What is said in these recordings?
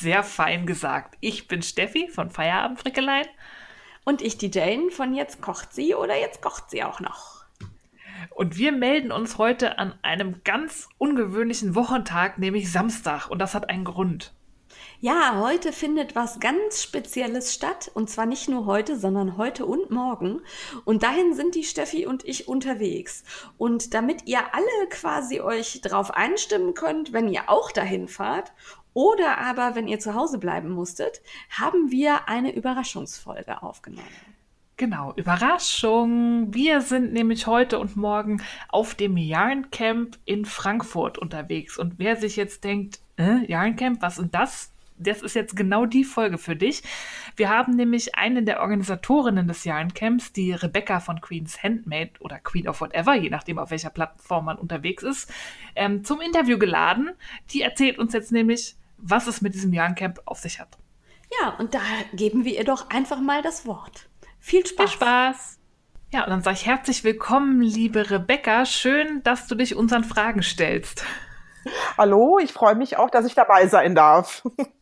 Sehr fein gesagt. Ich bin Steffi von Feierabend Frickelein. Und ich die Jane von Jetzt kocht sie oder Jetzt kocht sie auch noch. Und wir melden uns heute an einem ganz ungewöhnlichen Wochentag, nämlich Samstag. Und das hat einen Grund. Ja, heute findet was ganz Spezielles statt. Und zwar nicht nur heute, sondern heute und morgen. Und dahin sind die Steffi und ich unterwegs. Und damit ihr alle quasi euch drauf einstimmen könnt, wenn ihr auch dahin fahrt oder aber wenn ihr zu Hause bleiben musstet, haben wir eine Überraschungsfolge aufgenommen. Genau, Überraschung. Wir sind nämlich heute und morgen auf dem Yarncamp in Frankfurt unterwegs. Und wer sich jetzt denkt, äh, Yarncamp, was ist das? Das ist jetzt genau die Folge für dich. Wir haben nämlich eine der Organisatorinnen des Yarncamps, die Rebecca von Queen's Handmade oder Queen of Whatever, je nachdem auf welcher Plattform man unterwegs ist, ähm, zum Interview geladen. Die erzählt uns jetzt nämlich, was es mit diesem Yarncamp auf sich hat. Ja, und da geben wir ihr doch einfach mal das Wort. Viel Spaß. Viel Spaß. Ja, und dann sage ich herzlich willkommen, liebe Rebecca. Schön, dass du dich unseren Fragen stellst. Hallo, ich freue mich auch, dass ich dabei sein darf.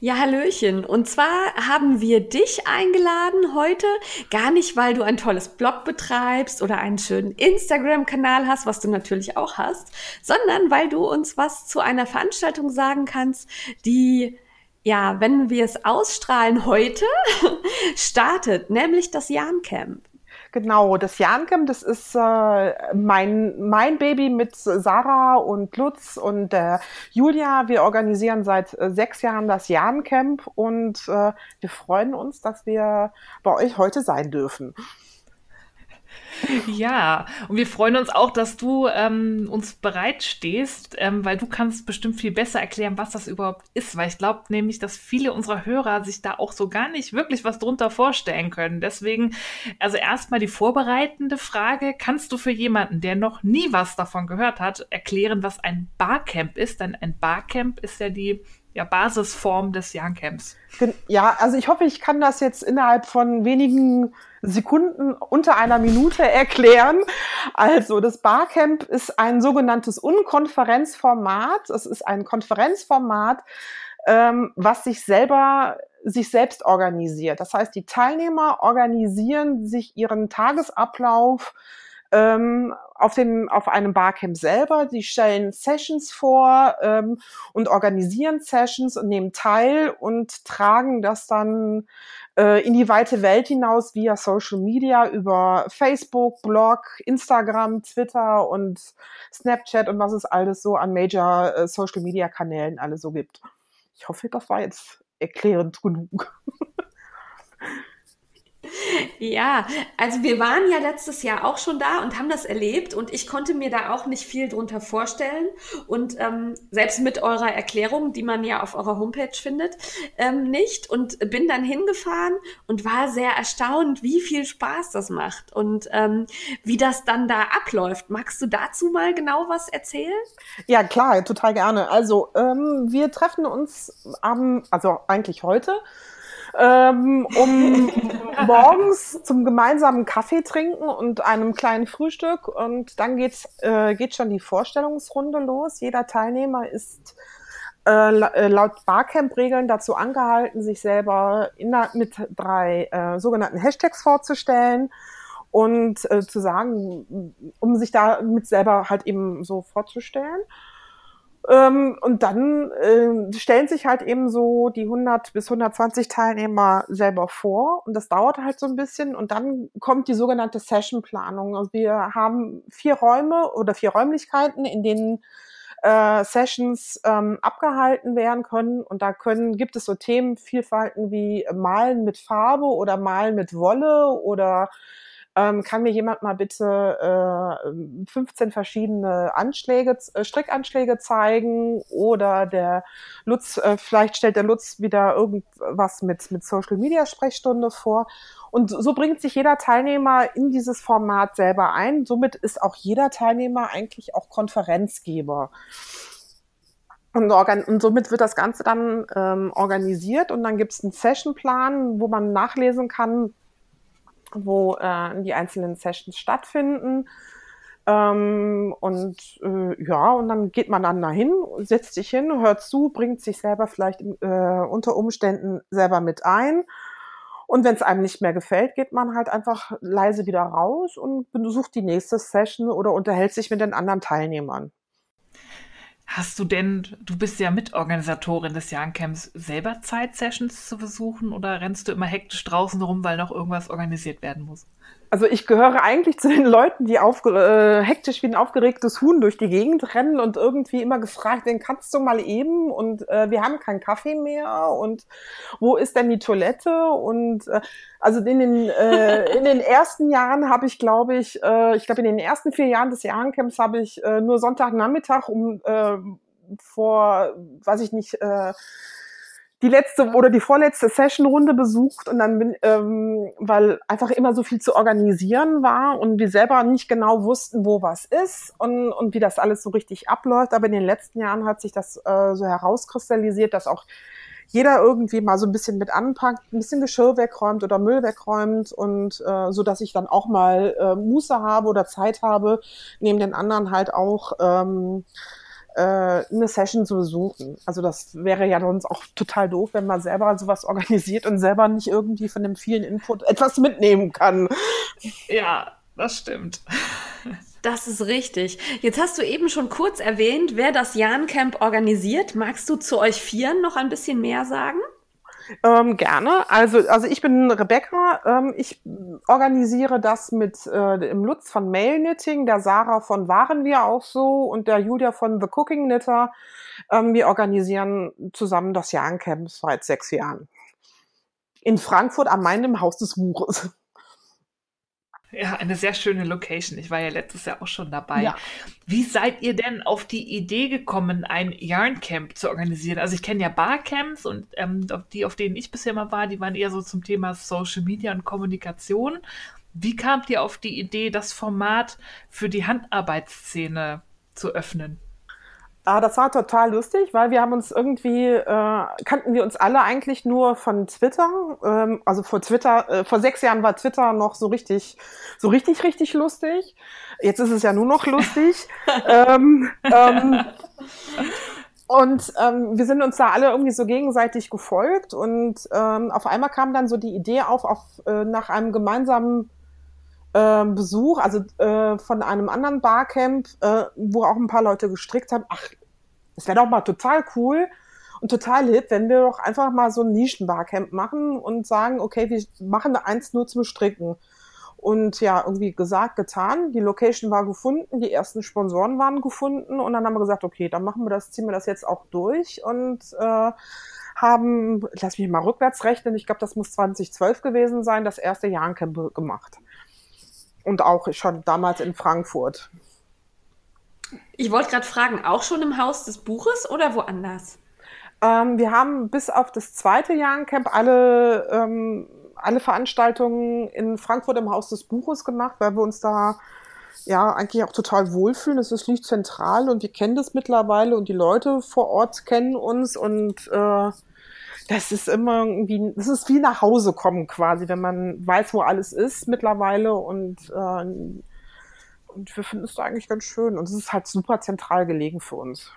Ja, Hallöchen. Und zwar haben wir dich eingeladen heute, gar nicht, weil du ein tolles Blog betreibst oder einen schönen Instagram-Kanal hast, was du natürlich auch hast, sondern weil du uns was zu einer Veranstaltung sagen kannst, die ja, wenn wir es ausstrahlen heute, startet, nämlich das Jahn-Camp. Genau, das Jahncamp, das ist äh, mein, mein Baby mit Sarah und Lutz und äh, Julia. Wir organisieren seit äh, sechs Jahren das Jahncamp und äh, wir freuen uns, dass wir bei euch heute sein dürfen. Ja, und wir freuen uns auch, dass du ähm, uns bereitstehst, ähm, weil du kannst bestimmt viel besser erklären, was das überhaupt ist, weil ich glaube nämlich, dass viele unserer Hörer sich da auch so gar nicht wirklich was drunter vorstellen können. Deswegen, also erstmal die vorbereitende Frage, kannst du für jemanden, der noch nie was davon gehört hat, erklären, was ein Barcamp ist? Denn ein Barcamp ist ja die ja, Basisform des Jahncamps. Ja, also ich hoffe, ich kann das jetzt innerhalb von wenigen Sekunden unter einer Minute erklären. Also das Barcamp ist ein sogenanntes Unkonferenzformat. Es ist ein Konferenzformat, ähm, was sich selber sich selbst organisiert. Das heißt, die Teilnehmer organisieren sich ihren Tagesablauf ähm, auf, dem, auf einem Barcamp selber. Die stellen Sessions vor ähm, und organisieren Sessions und nehmen teil und tragen das dann äh, in die weite Welt hinaus via Social Media über Facebook, Blog, Instagram, Twitter und Snapchat und was es alles so an Major äh, Social Media Kanälen alles so gibt. Ich hoffe, das war jetzt erklärend genug. Ja, also wir waren ja letztes Jahr auch schon da und haben das erlebt und ich konnte mir da auch nicht viel drunter vorstellen und ähm, selbst mit eurer Erklärung, die man ja auf eurer Homepage findet, ähm, nicht und bin dann hingefahren und war sehr erstaunt, wie viel Spaß das macht und ähm, wie das dann da abläuft. Magst du dazu mal genau was erzählen? Ja, klar, total gerne. Also ähm, wir treffen uns am, also eigentlich heute ähm, um morgens zum gemeinsamen Kaffee trinken und einem kleinen Frühstück. Und dann geht's, äh, geht schon die Vorstellungsrunde los. Jeder Teilnehmer ist äh, äh laut Barcamp-Regeln dazu angehalten, sich selber in, mit drei äh, sogenannten Hashtags vorzustellen und äh, zu sagen, um sich damit selber halt eben so vorzustellen. Ähm, und dann äh, stellen sich halt eben so die 100 bis 120 Teilnehmer selber vor und das dauert halt so ein bisschen und dann kommt die sogenannte Sessionplanung. Also wir haben vier Räume oder vier Räumlichkeiten, in denen äh, Sessions ähm, abgehalten werden können und da können gibt es so Themenvielfalten wie Malen mit Farbe oder Malen mit Wolle oder ähm, kann mir jemand mal bitte äh, 15 verschiedene Anschläge, äh, Strickanschläge zeigen oder der Lutz, äh, vielleicht stellt der Lutz wieder irgendwas mit, mit Social Media Sprechstunde vor. Und so bringt sich jeder Teilnehmer in dieses Format selber ein. Somit ist auch jeder Teilnehmer eigentlich auch Konferenzgeber. Und, und, somit wird das Ganze dann ähm, organisiert und dann gibt es einen Sessionplan, wo man nachlesen kann, wo äh, die einzelnen Sessions stattfinden. Ähm, und äh, ja, und dann geht man dann dahin, setzt sich hin, hört zu, bringt sich selber vielleicht äh, unter Umständen selber mit ein. Und wenn es einem nicht mehr gefällt, geht man halt einfach leise wieder raus und besucht die nächste Session oder unterhält sich mit den anderen Teilnehmern. Hast du denn, du bist ja Mitorganisatorin des Jahrencamps, selber Zeit, Sessions zu besuchen oder rennst du immer hektisch draußen rum, weil noch irgendwas organisiert werden muss? Also ich gehöre eigentlich zu den Leuten, die äh, hektisch wie ein aufgeregtes Huhn durch die Gegend rennen und irgendwie immer gefragt, den kannst du mal eben und äh, wir haben keinen Kaffee mehr und wo ist denn die Toilette? Und äh, also in den, äh, in den ersten Jahren habe ich, glaube ich, äh, ich glaube in den ersten vier Jahren des Jahrencamps habe ich äh, nur Sonntagnachmittag um äh, vor, weiß ich nicht, äh, die letzte oder die vorletzte Sessionrunde besucht und dann bin, ähm, weil einfach immer so viel zu organisieren war und wir selber nicht genau wussten, wo was ist und, und wie das alles so richtig abläuft. Aber in den letzten Jahren hat sich das äh, so herauskristallisiert, dass auch jeder irgendwie mal so ein bisschen mit anpackt, ein bisschen Geschirr wegräumt oder Müll wegräumt und äh, so dass ich dann auch mal äh, Muße habe oder Zeit habe, neben den anderen halt auch ähm, äh, eine Session zu besuchen. Also das wäre ja sonst auch total doof, wenn man selber sowas organisiert und selber nicht irgendwie von dem vielen Input etwas mitnehmen kann. Ja, das stimmt. Das ist richtig. Jetzt hast du eben schon kurz erwähnt, wer das Jan Camp organisiert. Magst du zu euch Vieren noch ein bisschen mehr sagen? Ähm, gerne. Also, also ich bin Rebecca. Ähm, ich organisiere das mit äh, dem Lutz von Mail Knitting, der Sarah von Waren wir auch so und der Julia von The Cooking Knitter. Ähm, wir organisieren zusammen das Jahrencamp seit sechs Jahren. In Frankfurt am Main im Haus des Buches. Ja, eine sehr schöne Location. Ich war ja letztes Jahr auch schon dabei. Ja. Wie seid ihr denn auf die Idee gekommen, ein Yarncamp zu organisieren? Also ich kenne ja Barcamps und ähm, die, auf denen ich bisher mal war, die waren eher so zum Thema Social Media und Kommunikation. Wie kamt ihr auf die Idee, das Format für die Handarbeitsszene zu öffnen? Ah, das war total lustig, weil wir haben uns irgendwie, äh, kannten wir uns alle eigentlich nur von Twitter. Ähm, also vor Twitter, äh, vor sechs Jahren war Twitter noch so richtig, so richtig, richtig lustig. Jetzt ist es ja nur noch lustig. ähm, ähm, und ähm, wir sind uns da alle irgendwie so gegenseitig gefolgt und ähm, auf einmal kam dann so die Idee auf, auf äh, nach einem gemeinsamen äh, Besuch, also äh, von einem anderen Barcamp, äh, wo auch ein paar Leute gestrickt haben. Ach, es wäre doch mal total cool und total hip, wenn wir doch einfach mal so ein Nischen-Barcamp machen und sagen, okay, wir machen eins nur zum Stricken. Und ja, irgendwie gesagt, getan. Die Location war gefunden, die ersten Sponsoren waren gefunden und dann haben wir gesagt, okay, dann machen wir das, ziehen wir das jetzt auch durch und äh, haben, lass mich mal rückwärts rechnen, ich glaube, das muss 2012 gewesen sein, das erste Jahrencamp gemacht. Und auch schon damals in Frankfurt. Ich wollte gerade fragen, auch schon im Haus des Buches oder woanders? Ähm, wir haben bis auf das zweite Jahrencamp alle, ähm, alle Veranstaltungen in Frankfurt im Haus des Buches gemacht, weil wir uns da ja eigentlich auch total wohlfühlen. Es ist liegt zentral und wir kennen das mittlerweile und die Leute vor Ort kennen uns und äh, das ist immer irgendwie, das ist wie nach Hause kommen quasi, wenn man weiß, wo alles ist mittlerweile und, äh, und wir finden es da eigentlich ganz schön und es ist halt super zentral gelegen für uns.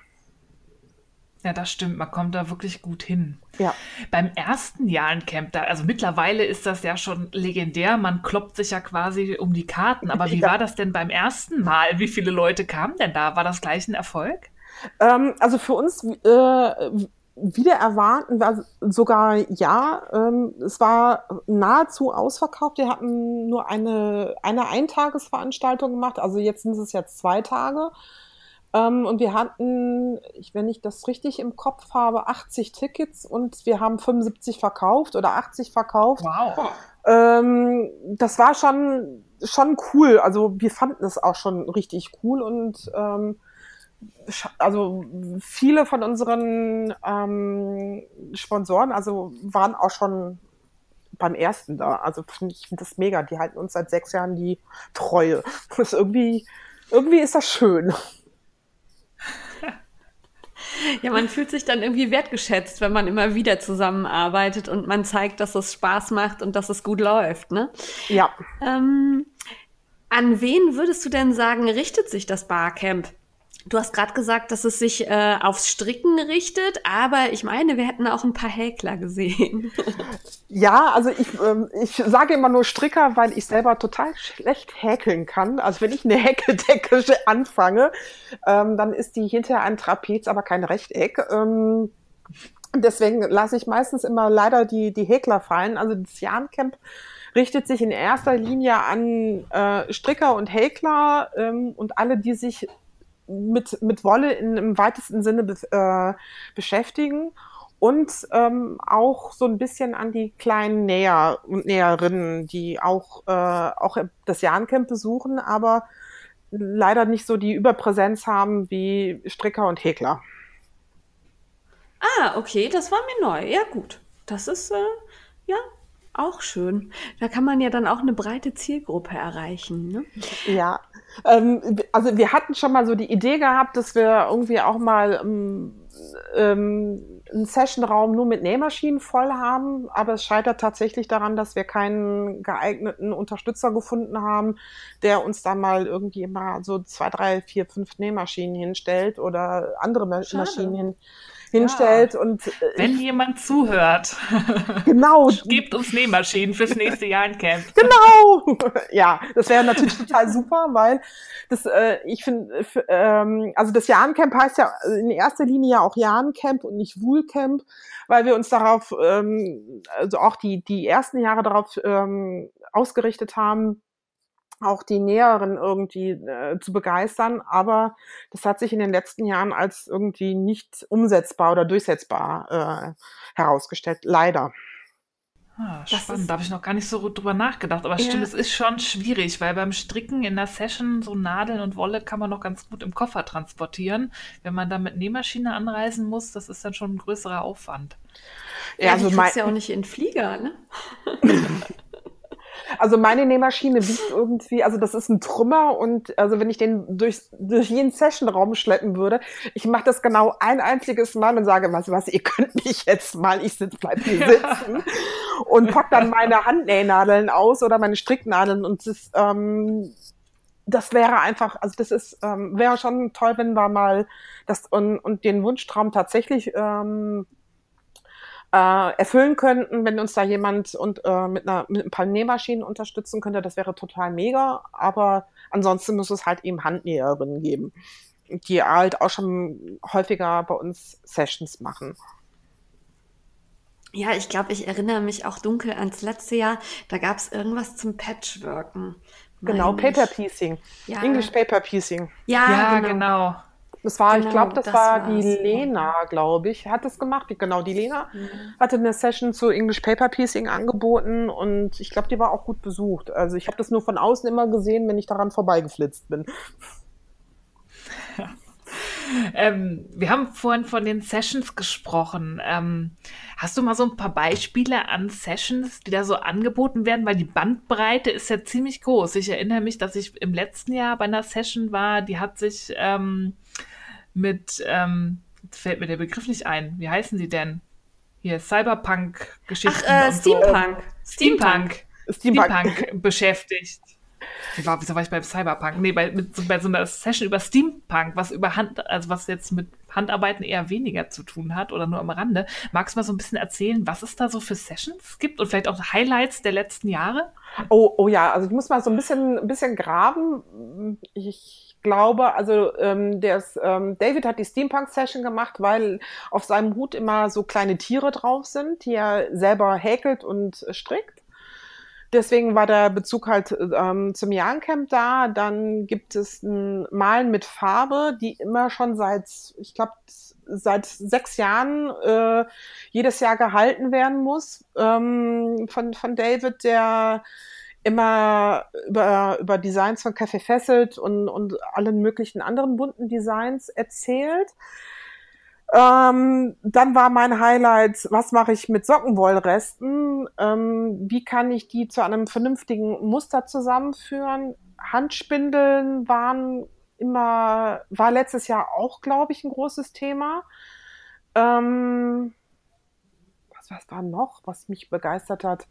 Ja, das stimmt. Man kommt da wirklich gut hin. Ja. Beim ersten Jahrencamp, da, also mittlerweile ist das ja schon legendär. Man kloppt sich ja quasi um die Karten. Aber wie ja. war das denn beim ersten Mal? Wie viele Leute kamen denn da? War das gleich ein Erfolg? Ähm, also für uns äh, wieder erwarten, war sogar ja, ähm, es war nahezu ausverkauft. Wir hatten nur eine, eine Eintagesveranstaltung gemacht, also jetzt sind es jetzt zwei Tage. Ähm, und wir hatten, wenn ich das richtig im Kopf habe, 80 Tickets und wir haben 75 verkauft oder 80 verkauft. Wow. Ähm, das war schon schon cool. Also wir fanden es auch schon richtig cool und ähm, also viele von unseren ähm, Sponsoren, also waren auch schon beim ersten da. Also ich finde das mega. Die halten uns seit sechs Jahren die Treue. Das irgendwie, irgendwie ist das schön. Ja, man fühlt sich dann irgendwie wertgeschätzt, wenn man immer wieder zusammenarbeitet und man zeigt, dass es Spaß macht und dass es gut läuft, ne? Ja. Ähm, an wen würdest du denn sagen, richtet sich das Barcamp? Du hast gerade gesagt, dass es sich äh, aufs Stricken richtet, aber ich meine, wir hätten auch ein paar Häkler gesehen. Ja, also ich, ähm, ich sage immer nur Stricker, weil ich selber total schlecht häkeln kann. Also wenn ich eine Häkeldecke anfange, ähm, dann ist die hinterher ein Trapez, aber kein Rechteck. Ähm, deswegen lasse ich meistens immer leider die, die Häkler fallen. Also das Jahrencamp richtet sich in erster Linie an äh, Stricker und Häkler ähm, und alle, die sich mit, mit Wolle in, im weitesten Sinne be äh, beschäftigen und ähm, auch so ein bisschen an die kleinen Näher und Näherinnen, die auch, äh, auch das Jahrencamp besuchen, aber leider nicht so die Überpräsenz haben wie Stricker und Häkler. Ah, okay, das war mir neu. Ja, gut. Das ist, äh, ja, auch schön. Da kann man ja dann auch eine breite Zielgruppe erreichen. Ne? Ja, ähm, also wir hatten schon mal so die Idee gehabt, dass wir irgendwie auch mal ähm, ähm, einen Sessionraum nur mit Nähmaschinen voll haben, aber es scheitert tatsächlich daran, dass wir keinen geeigneten Unterstützer gefunden haben, der uns da mal irgendwie mal so zwei, drei, vier, fünf Nähmaschinen hinstellt oder andere Schade. Maschinen hin hinstellt. Ja. Und, äh, Wenn jemand zuhört, genau. gebt uns Nähmaschinen fürs nächste Jahr in Camp. Genau. Ja, das wäre natürlich total super, weil das, äh, ich finde, ähm, also das Jahrencamp heißt ja in erster Linie ja auch Jahrencamp und nicht Woolcamp, weil wir uns darauf, ähm, also auch die, die ersten Jahre darauf ähm, ausgerichtet haben, auch die Näheren irgendwie äh, zu begeistern, aber das hat sich in den letzten Jahren als irgendwie nicht umsetzbar oder durchsetzbar äh, herausgestellt, leider. Ah, spannend, da habe ich noch gar nicht so drüber nachgedacht. Aber ja. stimmt, es ist schon schwierig, weil beim Stricken in der Session so Nadeln und Wolle kann man noch ganz gut im Koffer transportieren. Wenn man da mit Nähmaschine anreisen muss, das ist dann schon ein größerer Aufwand. Ja, ja also mein, ja auch nicht in Flieger, ne? Also meine Nähmaschine wiegt irgendwie, also das ist ein Trümmer und also wenn ich den durch, durch jeden Sessionraum schleppen würde, ich mache das genau ein einziges Mal und sage, was, was, ihr könnt mich jetzt mal, ich sitz, bleib hier sitzen und pack dann meine Handnähnadeln aus oder meine Stricknadeln und das, ähm, das wäre einfach, also das ist, ähm, wäre schon toll, wenn wir mal das und, und den Wunschtraum tatsächlich ähm, äh, erfüllen könnten, wenn uns da jemand und äh, mit, einer, mit ein paar Nähmaschinen unterstützen könnte, das wäre total mega. Aber ansonsten muss es halt eben Handnäherinnen geben, die halt auch schon häufiger bei uns Sessions machen. Ja, ich glaube, ich erinnere mich auch dunkel ans letzte Jahr. Da gab es irgendwas zum Patchworken. Genau, Paper Piecing. Ja. English Paper Piecing. Ja, ja genau. genau. Das war, genau, ich glaube, das, das, war die Lena, glaube ich, hat es gemacht. Genau, die Lena mhm. hatte eine Session zu English Paper Piecing angeboten und ich glaube, die war auch gut besucht. Also ich habe das nur von außen immer gesehen, wenn ich daran vorbeigeflitzt bin. ähm, wir haben vorhin von den Sessions gesprochen. Ähm, hast du mal so ein paar Beispiele an Sessions, die da so angeboten werden? Weil die Bandbreite ist ja ziemlich groß. Ich erinnere mich, dass ich im letzten Jahr bei einer Session war, die hat sich ähm, mit, ähm, jetzt fällt mir der Begriff nicht ein. Wie heißen sie denn? Hier, Cyberpunk-Geschichten. Ach, äh, Steampunk. So. Steampunk. Steampunk. Steampunk beschäftigt. Wie war, wieso war ich beim Cyberpunk? Nee, bei, mit, bei so einer Session über Steampunk, was über Hand, also was jetzt mit Handarbeiten eher weniger zu tun hat oder nur am Rande. Magst du mal so ein bisschen erzählen, was es da so für Sessions gibt und vielleicht auch Highlights der letzten Jahre? Oh, oh ja, also ich muss mal so ein bisschen, ein bisschen graben. Ich glaube, also ähm, ist, ähm, David hat die Steampunk-Session gemacht, weil auf seinem Hut immer so kleine Tiere drauf sind, die er selber häkelt und strickt. Deswegen war der Bezug halt ähm, zum Jahrencamp da. Dann gibt es ein Malen mit Farbe, die immer schon seit, ich glaube, seit sechs Jahren äh, jedes Jahr gehalten werden muss ähm, von, von David, der immer über, über Designs von Café Fesselt und, und allen möglichen anderen bunten Designs erzählt. Ähm, dann war mein Highlight, was mache ich mit Sockenwollresten? Ähm, wie kann ich die zu einem vernünftigen Muster zusammenführen? Handspindeln waren immer, war letztes Jahr auch, glaube ich, ein großes Thema. Ähm, was, was war noch, was mich begeistert hat?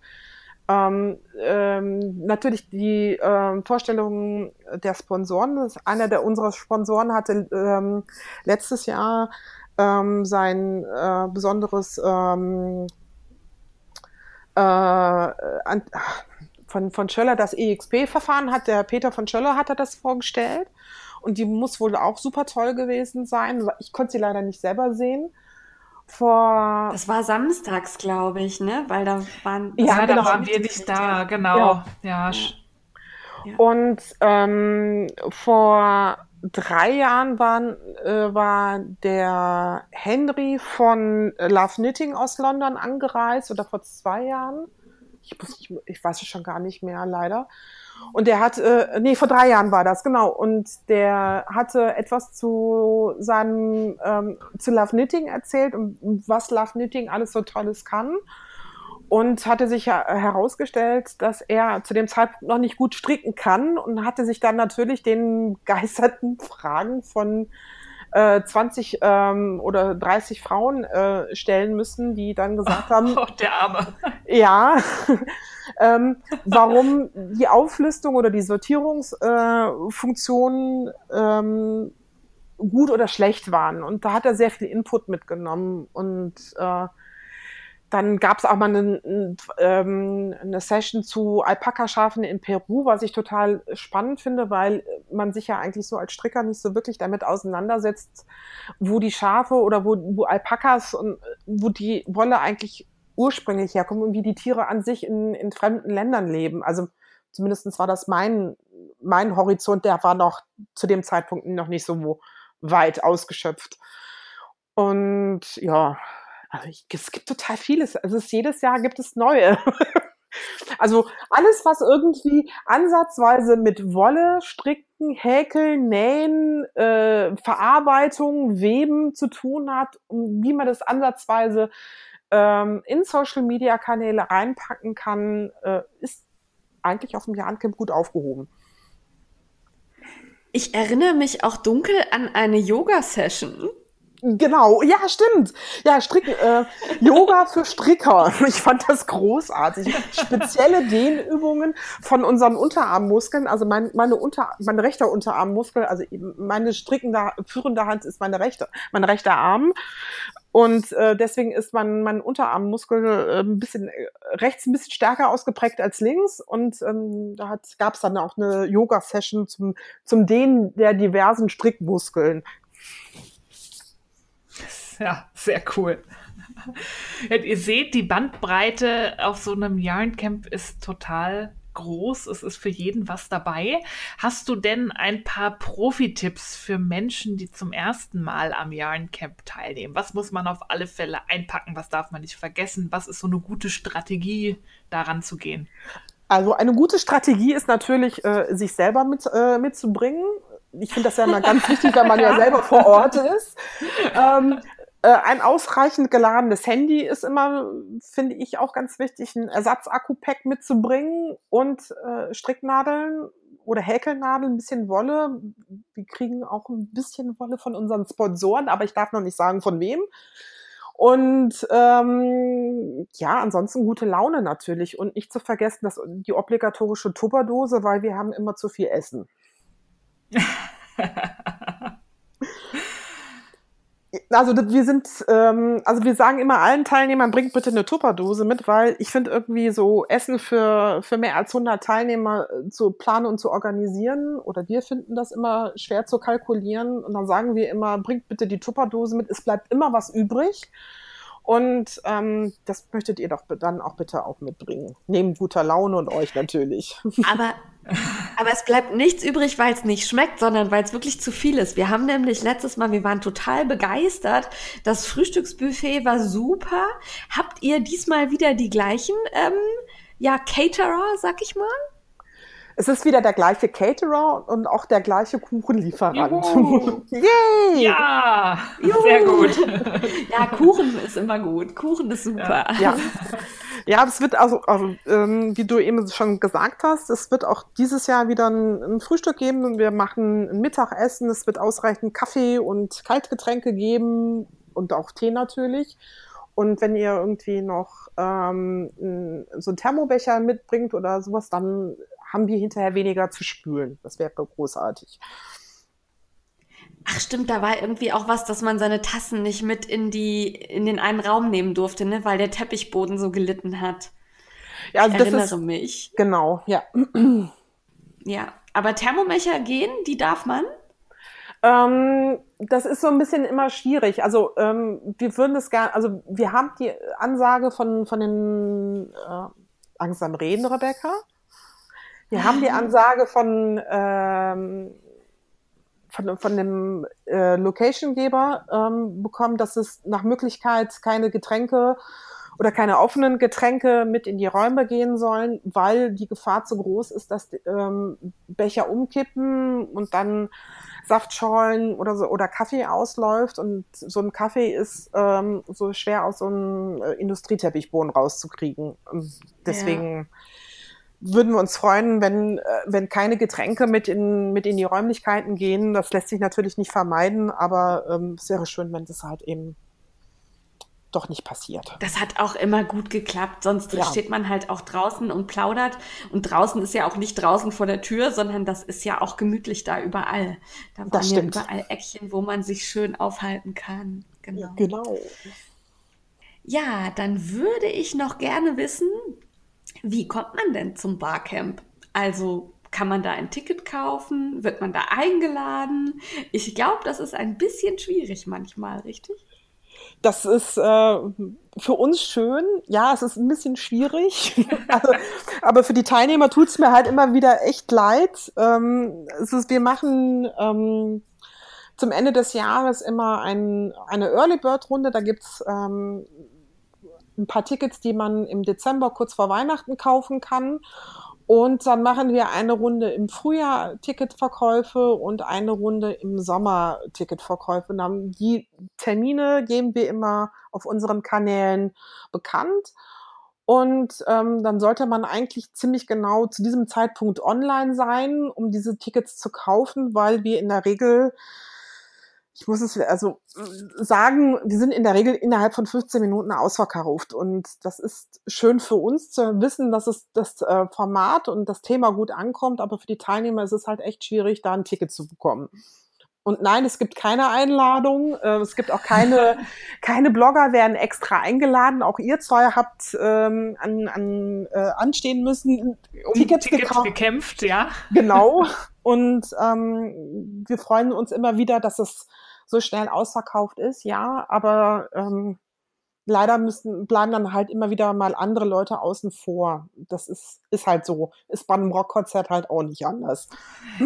Ähm, ähm, natürlich die ähm, Vorstellung der Sponsoren. Einer der unserer Sponsoren hatte ähm, letztes Jahr ähm, sein äh, besonderes ähm, äh, an, von, von Schöller das EXP-Verfahren hat, der Peter von Schöller hat er das vorgestellt. Und die muss wohl auch super toll gewesen sein. Ich konnte sie leider nicht selber sehen. Vor das war samstags, glaube ich, ne? Weil da waren ja, da genau. waren wir nicht da, genau. Ja. ja. ja. Und ähm, vor drei Jahren waren, äh, war der Henry von Love Knitting aus London angereist oder vor zwei Jahren. Ich, muss, ich, ich weiß es schon gar nicht mehr, leider. Und der hat, äh, nee, vor drei Jahren war das, genau. Und der hatte etwas zu seinem, ähm, zu Love Knitting erzählt und was Love Knitting alles so Tolles kann und hatte sich ja herausgestellt, dass er zu dem Zeitpunkt noch nicht gut stricken kann und hatte sich dann natürlich den geisterten Fragen von äh, 20 ähm, oder 30 Frauen äh, stellen müssen, die dann gesagt haben, oh, der Arme. Ja, ähm, warum die Auflistung oder die Sortierungsfunktionen äh, ähm, gut oder schlecht waren. Und da hat er sehr viel Input mitgenommen und äh, dann gab es auch mal eine, ähm, eine Session zu Alpaka-Schafen in Peru, was ich total spannend finde, weil man sich ja eigentlich so als Stricker nicht so wirklich damit auseinandersetzt, wo die Schafe oder wo, wo Alpakas und wo die Wolle eigentlich ursprünglich herkommt und wie die Tiere an sich in, in fremden Ländern leben. Also zumindestens war das mein, mein Horizont, der war noch zu dem Zeitpunkt noch nicht so weit ausgeschöpft. Und ja, also ich, es gibt total vieles. Also es, jedes Jahr gibt es neue. also alles, was irgendwie ansatzweise mit Wolle, Stricken, Häkeln, Nähen, äh, Verarbeitung, Weben zu tun hat, wie man das ansatzweise ähm, in Social Media Kanäle reinpacken kann, äh, ist eigentlich auf dem Jahrencamp gut aufgehoben. Ich erinnere mich auch dunkel an eine Yoga-Session, Genau, ja, stimmt. Ja, Strick, äh, Yoga für Stricker. Ich fand das großartig. Spezielle Dehnübungen von unseren Unterarmmuskeln. Also mein, meine, Unter, mein rechter Unterarmmuskel, also meine strickende, führende Hand ist meine rechte, mein rechter Arm. Und äh, deswegen ist mein, mein Unterarmmuskel äh, ein bisschen äh, rechts ein bisschen stärker ausgeprägt als links. Und ähm, da gab es dann auch eine Yoga-Session zum, zum Dehnen der diversen Strickmuskeln. Ja, sehr cool. Ja, ihr seht, die Bandbreite auf so einem Yarncamp ist total groß. Es ist für jeden was dabei. Hast du denn ein paar Profi-Tipps für Menschen, die zum ersten Mal am Yarncamp teilnehmen? Was muss man auf alle Fälle einpacken? Was darf man nicht vergessen? Was ist so eine gute Strategie, daran zu gehen? Also eine gute Strategie ist natürlich, äh, sich selber mit, äh, mitzubringen. Ich finde das ja immer ganz wichtig, wenn man ja selber vor Ort ist. Ähm, äh, ein ausreichend geladenes Handy ist immer, finde ich, auch ganz wichtig, ein Ersatzakku-Pack mitzubringen und äh, Stricknadeln oder Häkelnadeln, ein bisschen Wolle. Wir kriegen auch ein bisschen Wolle von unseren Sponsoren, aber ich darf noch nicht sagen, von wem. Und ähm, ja, ansonsten gute Laune natürlich und nicht zu vergessen, dass die obligatorische Tupperdose, weil wir haben immer zu viel Essen. also wir sind, ähm, also wir sagen immer allen Teilnehmern, bringt bitte eine Tupperdose mit, weil ich finde irgendwie so Essen für, für mehr als 100 Teilnehmer äh, zu planen und zu organisieren oder wir finden das immer schwer zu kalkulieren und dann sagen wir immer, bringt bitte die Tupperdose mit, es bleibt immer was übrig. Und ähm, das möchtet ihr doch dann auch bitte auch mitbringen. Neben guter Laune und euch natürlich. Aber, aber es bleibt nichts übrig, weil es nicht schmeckt, sondern weil es wirklich zu viel ist. Wir haben nämlich letztes Mal, wir waren total begeistert. Das Frühstücksbuffet war super. Habt ihr diesmal wieder die gleichen ähm, ja, Caterer, sag ich mal? Es ist wieder der gleiche Caterer und auch der gleiche Kuchenlieferant. Juhu. Yay! Ja, Juhu. sehr gut. Ja, Kuchen ist immer gut. Kuchen ist super. Ja. Ja, es wird also, also ähm, wie du eben schon gesagt hast, es wird auch dieses Jahr wieder ein, ein Frühstück geben und wir machen ein Mittagessen. Es wird ausreichend Kaffee und Kaltgetränke geben und auch Tee natürlich. Und wenn ihr irgendwie noch ähm, so einen Thermobecher mitbringt oder sowas, dann haben wir hinterher weniger zu spülen. Das wäre großartig. Ach stimmt, da war irgendwie auch was, dass man seine Tassen nicht mit in die in den einen Raum nehmen durfte, ne, weil der Teppichboden so gelitten hat. Ja, also ich das erinnere ist mich. genau, ja. Ja, aber Thermomecher gehen, die darf man? Ähm, das ist so ein bisschen immer schwierig. Also ähm, wir würden es gerne, also wir haben die Ansage von, von den äh, Angst am Reden, Rebecca. Wir haben die Ansage von, ähm, von, von dem äh, Locationgeber ähm, bekommen, dass es nach Möglichkeit keine Getränke oder keine offenen Getränke mit in die Räume gehen sollen, weil die Gefahr zu groß ist, dass ähm, Becher umkippen und dann Saftschorlen oder so oder Kaffee ausläuft. Und so ein Kaffee ist ähm, so schwer aus so einem äh, Industrieteppichboden rauszukriegen. Und deswegen würden wir uns freuen, wenn, äh, wenn keine Getränke mit in, mit in die Räumlichkeiten gehen. Das lässt sich natürlich nicht vermeiden, aber ähm, es wäre schön, wenn das halt eben doch nicht passiert. Das hat auch immer gut geklappt, sonst Ja. steht man halt auch draußen und plaudert. Und draußen ist ja auch nicht draußen vor der Tür, sondern das ist ja auch gemütlich da überall. Da waren Das ja stimmt. überall Eckchen, wo man sich schön aufhalten kann. Genau. Genau. Ja, dann würde ich noch gerne wissen, wie kommt man denn zum Barcamp? Also kann man da ein Ticket kaufen? Wird man da eingeladen? Ich glaube, das ist ein bisschen schwierig manchmal, richtig? Das ist äh, für uns schön. Ja, es ist ein bisschen schwierig. also, aber für die Teilnehmer tut es mir halt immer wieder echt leid. Ähm, es ist, wir machen ähm, zum Ende des Jahres immer ein, eine Early Bird Runde. Da gibt's ähm, ein paar Tickets, die man im Dezember kurz vor Weihnachten kaufen kann. Und dann machen wir eine Runde im Frühjahr Ticketverkäufe und eine Runde im Sommer Ticketverkäufe. Und dann die Termine geben wir immer auf unseren Kanälen bekannt. Und ähm, dann sollte man eigentlich ziemlich genau zu diesem Zeitpunkt online sein, um diese Tickets zu kaufen, weil wir in der Regel ich muss es also sagen, wir sind in der Regel innerhalb von 15 Minuten ausverkauft. Und das ist schön für uns zu wissen, dass es das äh, Format und das Thema gut ankommt, aber für die Teilnehmer ist es halt echt schwierig, da ein Ticket zu bekommen. Und nein, es gibt keine Einladung, äh, es gibt auch keine, keine Blogger werden extra eingeladen. Auch ihr zwei habt ähm, an, an äh, anstehen müssen, Um Tickets Tickets gekauft. gekämpft, ja. Genau. Und ähm, wir freuen uns immer wieder, dass es so schnell ausverkauft ist, ja, aber ähm, leider müssen, bleiben dann halt immer wieder mal andere Leute außen vor. Das ist, ist halt so. Ist bei einem Rockkonzert halt auch nicht anders.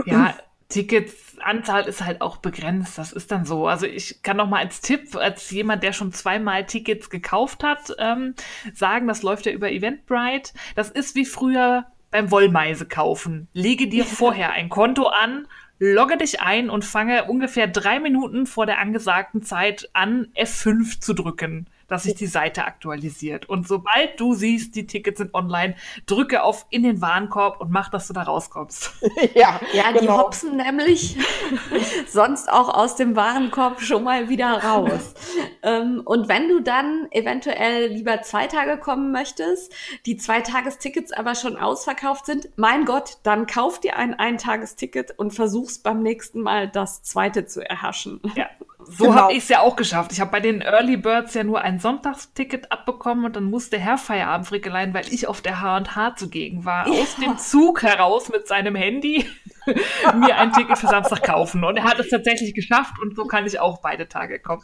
Ja, Ticketsanzahl ist halt auch begrenzt. Das ist dann so. Also ich kann noch mal als Tipp, als jemand, der schon zweimal Tickets gekauft hat, ähm, sagen, das läuft ja über Eventbrite. Das ist wie früher beim Wollmeise kaufen. Lege dir vorher ein Konto an, logge dich ein und fange ungefähr drei Minuten vor der angesagten Zeit an, F5 zu drücken, dass sich die Seite aktualisiert. Und sobald du siehst, die Tickets sind online, drücke auf in den Warenkorb und mach, dass du da rauskommst. ja, Ja, die genau. hopsen nämlich sonst auch aus dem Warenkorb schon mal wieder raus. ähm, und wenn du dann eventuell lieber zwei Tage kommen möchtest, die zwei Tagestickets aber schon ausverkauft sind, mein Gott, dann kauf dir ein Eintagesticket und versuch's beim nächsten Mal das zweite zu erhaschen. Ja, so Genau. habe ich es ja auch geschafft. Ich habe bei den Early Birds ja nur ein Sonntagsticket abbekommen und dann musste Herr Feierabendfrickelein, weil ich auf der H&H zugegen war, aus dem Zug heraus mit seinem Handy mir ein Ticket für Samstag kaufen. Und er hat es tatsächlich geschafft und so kann ich auch beide Tage kommen.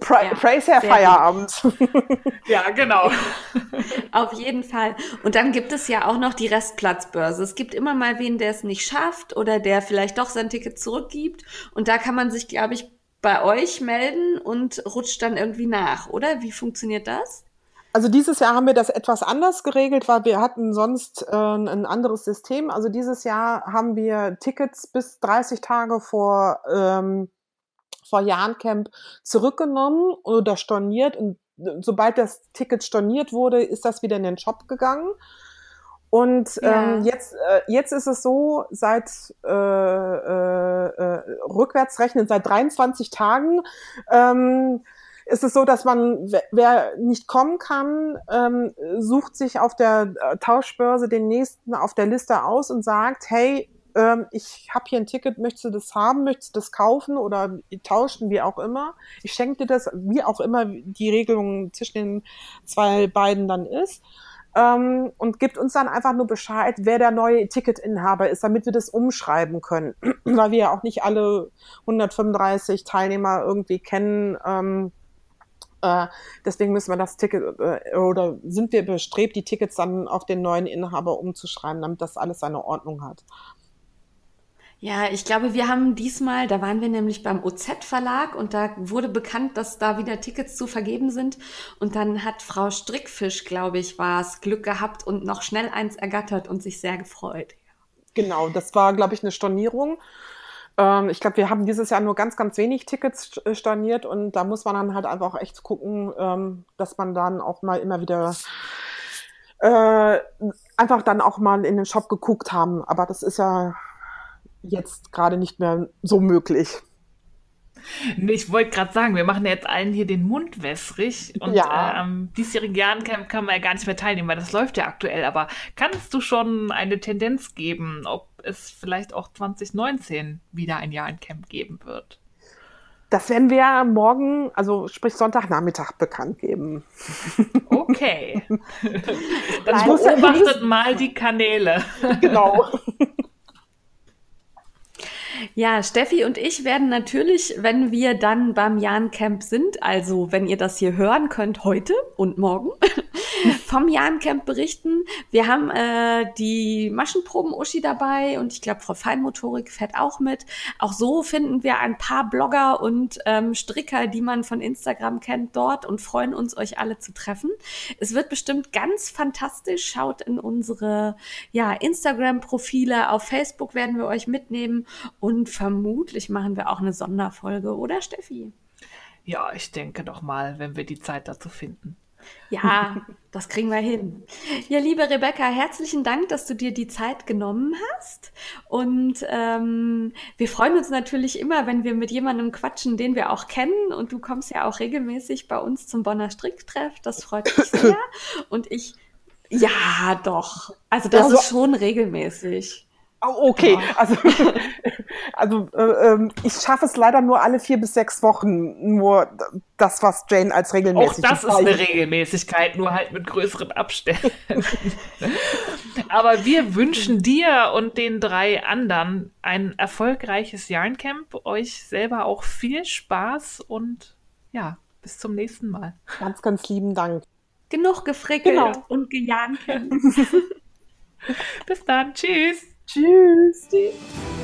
Pra Ja, Praise Herr Feierabend. Ja, genau. Auf jeden Fall. Und dann gibt es ja auch noch die Restplatzbörse. Es gibt immer mal wen, der es nicht schafft oder der vielleicht doch sein Ticket zurückgibt. Und da kann man sich, glaube ich, bei euch melden und rutscht dann irgendwie nach, oder? Wie funktioniert das? Also dieses Jahr haben wir das etwas anders geregelt, weil wir hatten sonst äh, ein anderes System. Also dieses Jahr haben wir Tickets bis 30 Tage vor, ähm, vor Jahrencamp zurückgenommen oder storniert. Und sobald das Ticket storniert wurde, ist das wieder in den Shop gegangen. Und Ja. ähm, jetzt, äh, jetzt ist es so, seit äh, äh, äh, rückwärts rechnen, seit 23 Tagen ähm, ist es so, dass man, wer- wer nicht kommen kann, ähm, sucht sich auf der äh, Tauschbörse den nächsten auf der Liste aus und sagt, hey, ähm, ich habe hier ein Ticket, möchtest du das haben, möchtest du das kaufen oder tauschen, wie auch immer. Ich schenke dir das, wie auch immer die Regelung zwischen den zwei beiden dann ist ähm, und gibt uns dann einfach nur Bescheid, wer der neue Ticketinhaber ist, damit wir das umschreiben können, weil wir ja auch nicht alle 135 Teilnehmer irgendwie kennen. Ähm, äh, deswegen müssen wir das Ticket äh, oder sind wir bestrebt, die Tickets dann auf den neuen Inhaber umzuschreiben, damit das alles seine Ordnung hat. Ja, ich glaube, wir haben diesmal, da waren wir nämlich beim OZ-Verlag und da wurde bekannt, dass da wieder Tickets zu vergeben sind. Und dann hat Frau Strickfisch, glaube ich, war es, Glück gehabt und noch schnell eins ergattert und sich sehr gefreut. Genau, das war, glaube ich, eine Stornierung. Ähm, ich glaube, wir haben dieses Jahr nur ganz, ganz wenig Tickets äh, storniert und da muss man dann halt einfach auch echt gucken, ähm, dass man dann auch mal immer wieder äh, einfach dann auch mal in den Shop geguckt haben. Aber das ist ja jetzt gerade nicht mehr so möglich. Ich wollte gerade sagen, wir machen ja jetzt allen hier den Mund wässrig und Ja. äh, am diesjährigen Jahrencamp kann man ja gar nicht mehr teilnehmen, weil das läuft ja aktuell. Aber kannst du schon eine Tendenz geben, ob es vielleicht auch 2019 wieder ein Jahrencamp geben wird? Das werden wir morgen, also sprich Sonntagnachmittag, bekannt geben. Okay. Dann beobachtet mal die Kanäle. Genau. Ja, Steffi und ich werden natürlich, wenn wir dann beim Jahrencamp sind, also wenn ihr das hier hören könnt, heute und morgen, vom Jahrencamp berichten. Wir haben äh, die Maschenproben-Uschi dabei und ich glaube, Frau Feinmotorik fährt auch mit. Auch so finden wir ein paar Blogger und ähm, Stricker, die man von Instagram kennt, dort und freuen uns, euch alle zu treffen. Es wird bestimmt ganz fantastisch. Schaut in unsere ja, Instagram-Profile. Auf Facebook werden wir euch mitnehmen und vermutlich machen wir auch eine Sonderfolge, oder Steffi? Ja, ich denke doch mal, wenn wir die Zeit dazu finden. Ja, das kriegen wir hin. Ja, liebe Rebecca, herzlichen Dank, dass du dir die Zeit genommen hast. Und ähm, wir freuen uns natürlich immer, wenn wir mit jemandem quatschen, den wir auch kennen. Und du kommst ja auch regelmäßig bei uns zum Bonner Stricktreff. Das freut mich sehr. Und ich, ja, doch. Also das Ja, so- ist schon regelmäßig. Oh, okay, also, also äh, ähm, ich schaffe es leider nur alle vier bis sechs Wochen, nur das, was Jane als Auch regelmäßig das ist eine. Regelmäßigkeit, nur halt mit größeren Abständen. Aber wir wünschen dir und den drei anderen ein erfolgreiches Jahrencamp, euch selber auch viel Spaß und ja, bis zum nächsten Mal. Ganz, ganz lieben Dank. Genug gefrickelt Genau. und gejahnt. Bis dann, tschüss. Tschüss.